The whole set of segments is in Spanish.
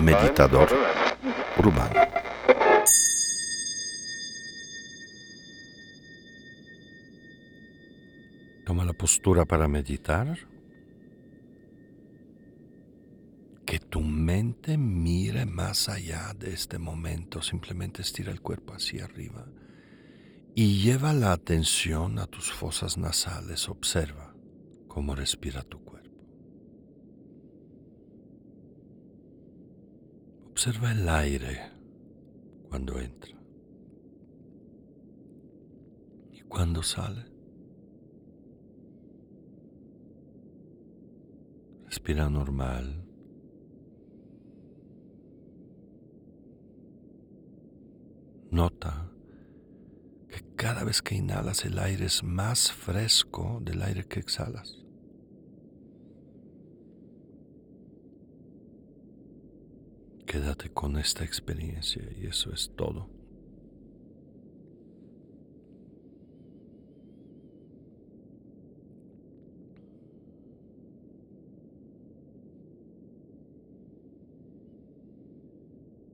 Meditador urbano. Toma la postura para meditar. Que tu mente mire más allá de este momento. Simplemente estira el cuerpo hacia arriba y lleva la atención a tus fosas nasales. Observa cómo respira tu. Observa el aire cuando entra y cuando sale. Respira normal. Nota que cada vez que inhalas el aire es más fresco del aire que exhalas. Quédate con esta experiencia y eso es todo.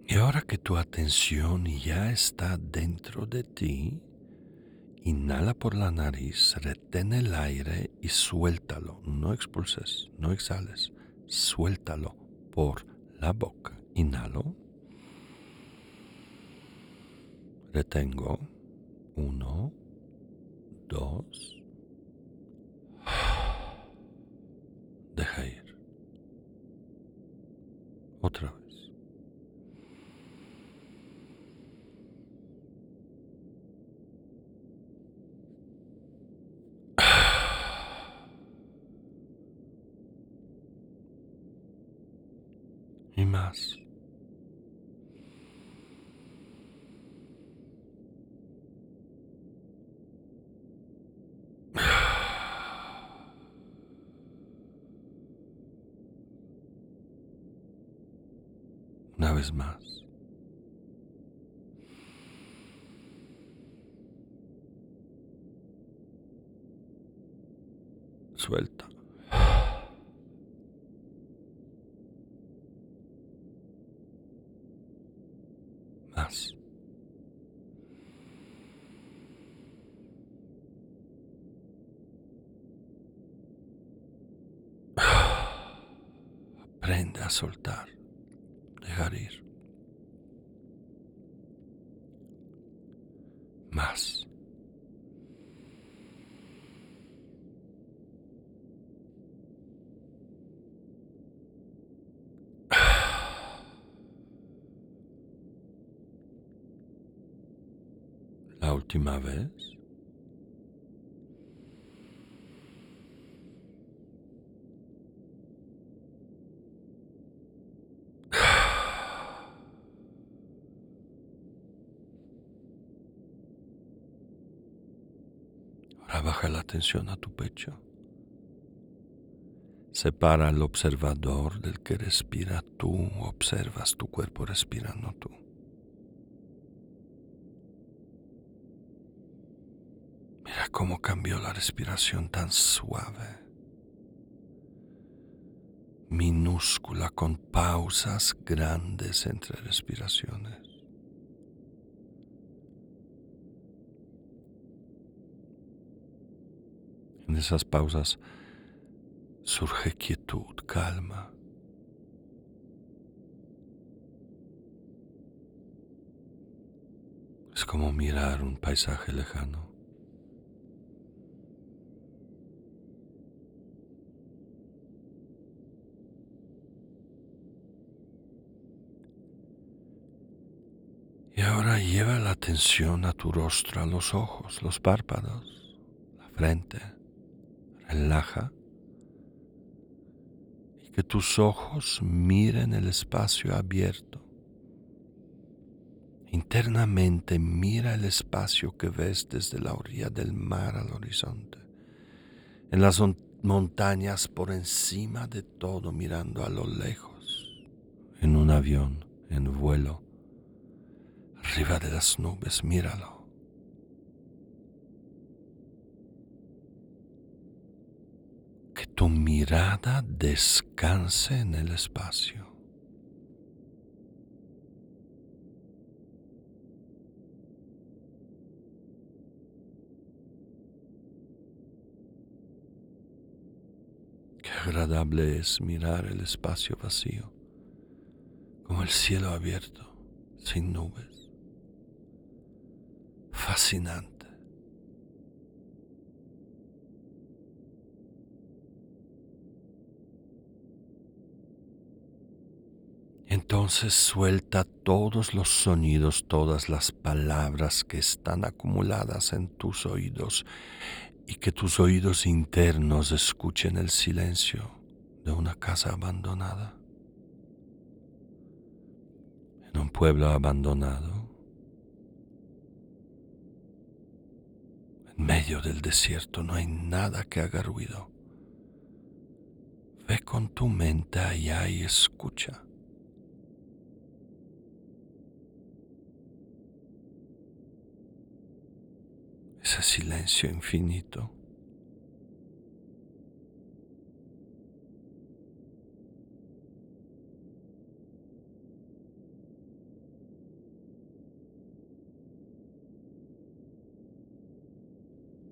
Y ahora que tu atención ya está dentro de ti, inhala por la nariz, retén el aire y suéltalo. No expulses, no exhales, suéltalo por la boca. Inhalo. Retengo. Uno, dos. Deja ir. Otra vez. y más. Una vez más. Suelta. Más. Aprende a soltar, dejar ir. Más. La última vez. Ahora baja la atención a tu pecho. Separa al observador del que respira tú, observas tu cuerpo respirando tú. Mira cómo cambió la respiración tan suave, minúscula, con pausas grandes entre respiraciones. En esas pausas surge quietud, calma. Es como mirar un paisaje lejano. Y ahora lleva la atención a tu rostro, a los ojos, los párpados, la frente. Relaja y que tus ojos miren el espacio abierto. Internamente mira el espacio que ves desde la orilla del mar al horizonte. En las montañas por encima de todo mirando a lo lejos. En un avión, en vuelo arriba de las nubes, míralo. ¿Qué Que tu mirada descanse en el espacio. Qué agradable es mirar el espacio vacío, como el cielo abierto, sin nubes. Fascinante. Entonces suelta todos los sonidos, todas las palabras que están acumuladas en tus oídos y que tus oídos internos escuchen el silencio de una casa abandonada. En un pueblo abandonado, en medio del desierto no hay nada que haga ruido. Ve con tu mente allá y escucha. Silencio infinito.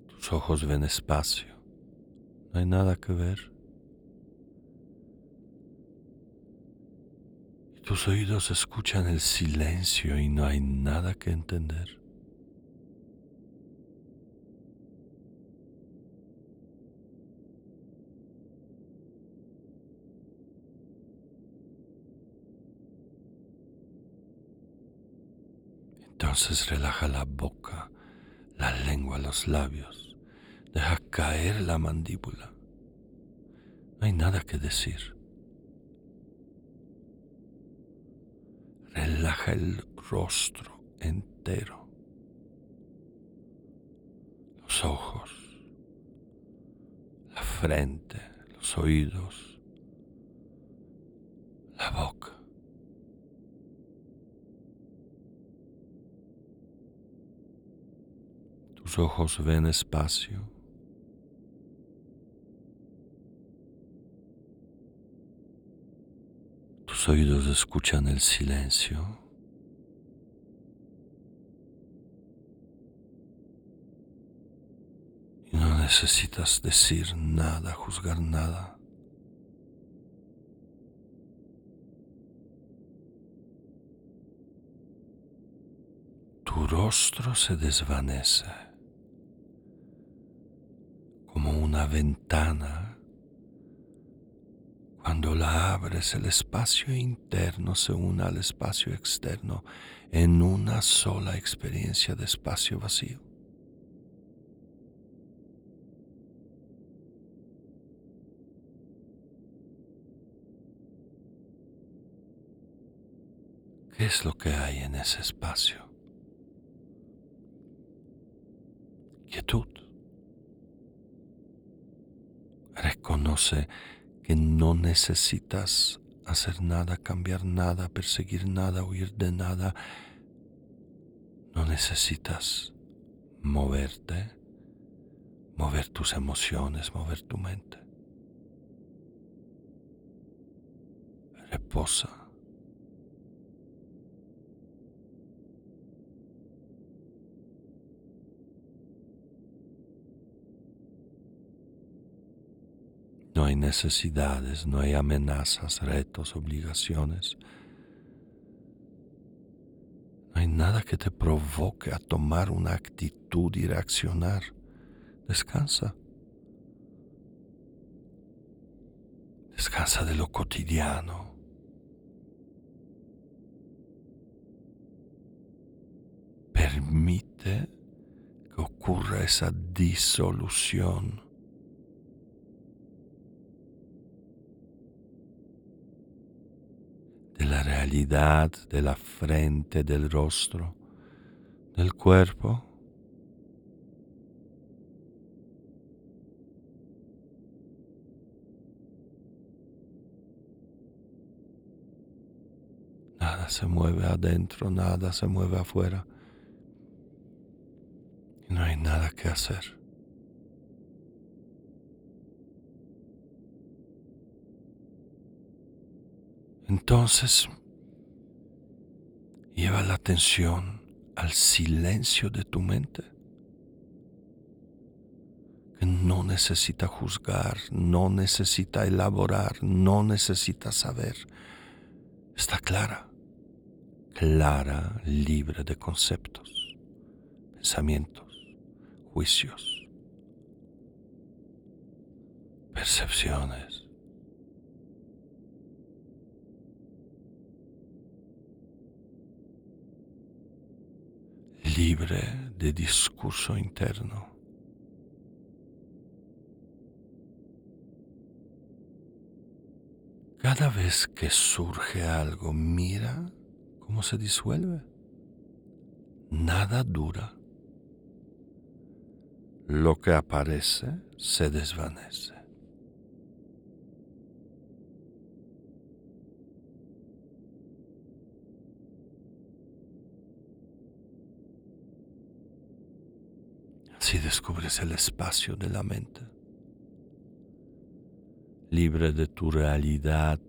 Tus ojos ven espacio, no hay nada que ver. tus oídos escuchan el silencio y no hay nada que entender. Entonces relaja la boca, la lengua, los labios. Deja caer la mandíbula. No hay nada que decir. Relaja el rostro entero. Los ojos, la frente, los oídos, la boca. Tus ojos ven espacio. Tus oídos escuchan el silencio. Y no necesitas decir nada, juzgar nada. Tu rostro se desvanece una ventana. Cuando la abres, el espacio interno se une al espacio externo en una sola experiencia de espacio vacío. ¿Qué es lo que hay en ese espacio? Quietud. Reconoce que no necesitas hacer nada, cambiar nada, perseguir nada, huir de nada. No necesitas moverte, mover tus emociones, mover tu mente. Reposa. No hay necesidades, no hay amenazas, retos, obligaciones. No hay nada que te provoque a tomar una actitud y reaccionar. Descansa. Descansa de lo cotidiano. Permite que ocurra esa disolución la realidad de la frente, del rostro, del cuerpo. Nada se mueve adentro, nada se mueve afuera. No hay nada que hacer. Entonces, lleva la atención al silencio de tu mente, que no necesita juzgar, no necesita elaborar, no necesita saber. Está clara, clara, libre de conceptos, pensamientos, juicios, percepciones. Libre de discurso interno. Cada vez que surge algo, mira cómo se disuelve. Nada dura. Lo que aparece se desvanece. Si descubres el espacio de la mente, libre de tu realidad,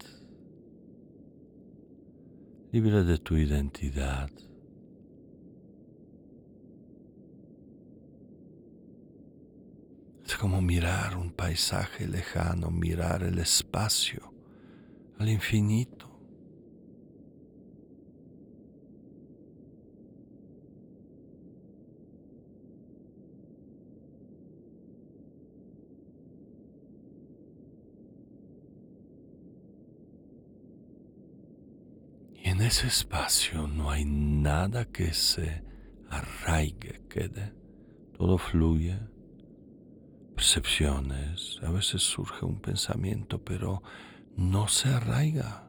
libre de tu identidad. Es como mirar un paisaje lejano, mirar el espacio al infinito. En ese espacio no hay nada que se arraigue, quede. Todo fluye. Percepciones, a veces surge un pensamiento, pero no se arraiga.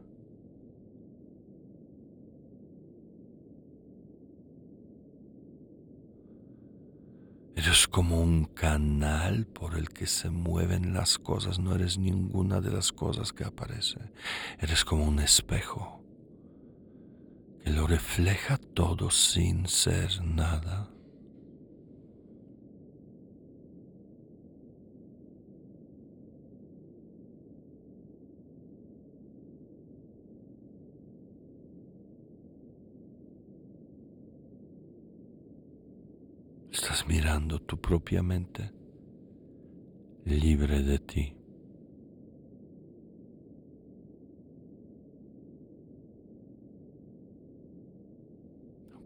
Eres como un canal por el que se mueven las cosas, no eres ninguna de las cosas que aparece. Eres como un espejo lo refleja todo sin ser nada. Estás mirando tu propia mente libre de ti.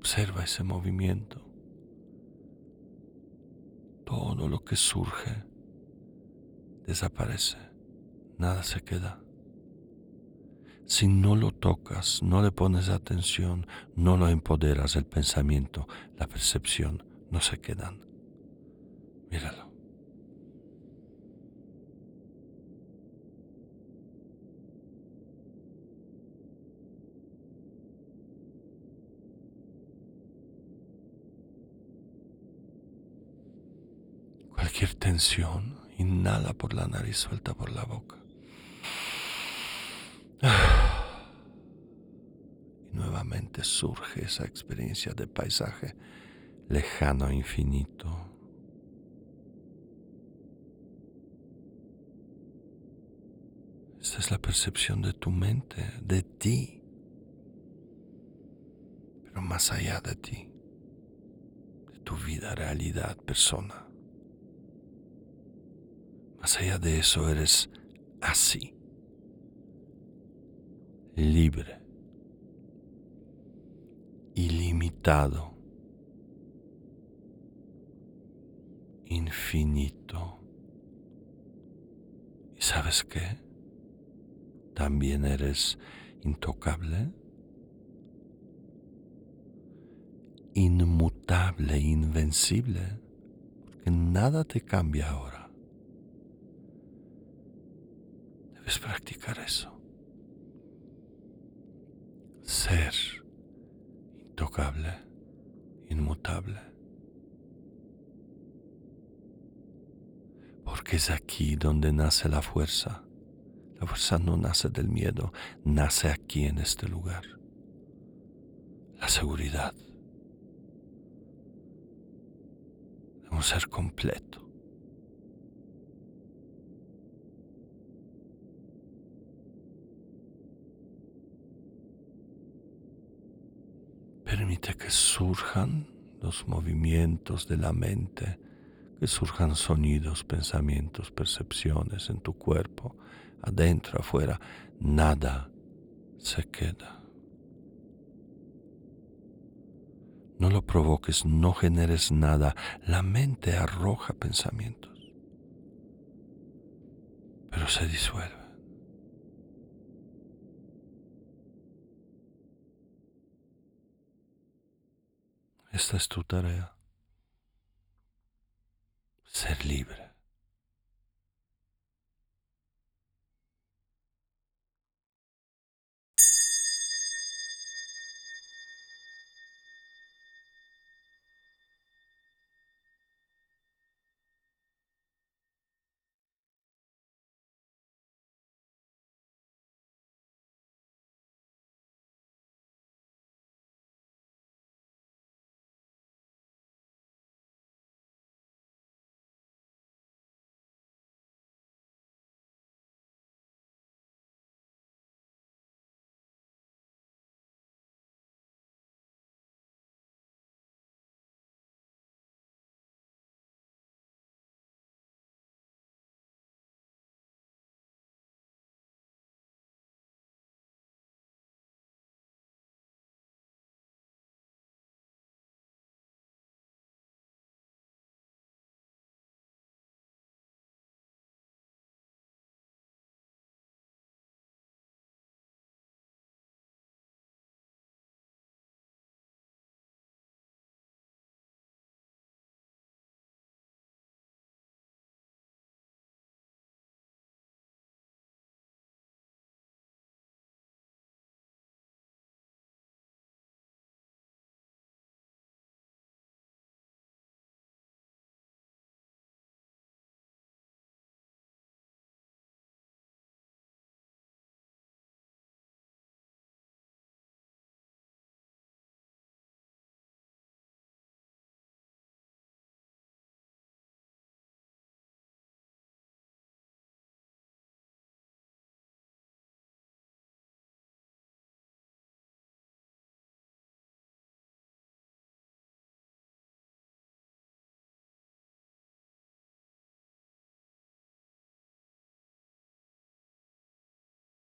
Observa ese movimiento. Todo lo que surge desaparece. Nada se queda. Si no lo tocas, no le pones atención, no lo empoderas, el pensamiento, la percepción, no se quedan. Míralo. Cualquier tensión, inhala por la nariz, suelta por la boca. Y nuevamente surge esa experiencia de paisaje lejano infinito. Esta es la percepción de tu mente, de ti, pero más allá de ti, de tu vida, realidad, persona. Más allá de eso eres así, libre, ilimitado, infinito. ¿Y sabes qué? También eres intocable, inmutable, invencible, porque nada te cambia ahora. Practicar eso. Ser intocable, inmutable. Porque es aquí donde nace la fuerza. La fuerza no nace del miedo, nace aquí en este lugar. La seguridad un ser completo Permite que surjan los movimientos de la mente, que surjan sonidos, pensamientos, percepciones en tu cuerpo, adentro, afuera. Nada se queda. No lo provoques, no generes nada. La mente arroja pensamientos, pero se disuelve. Esta es tu tarea. Ser libre.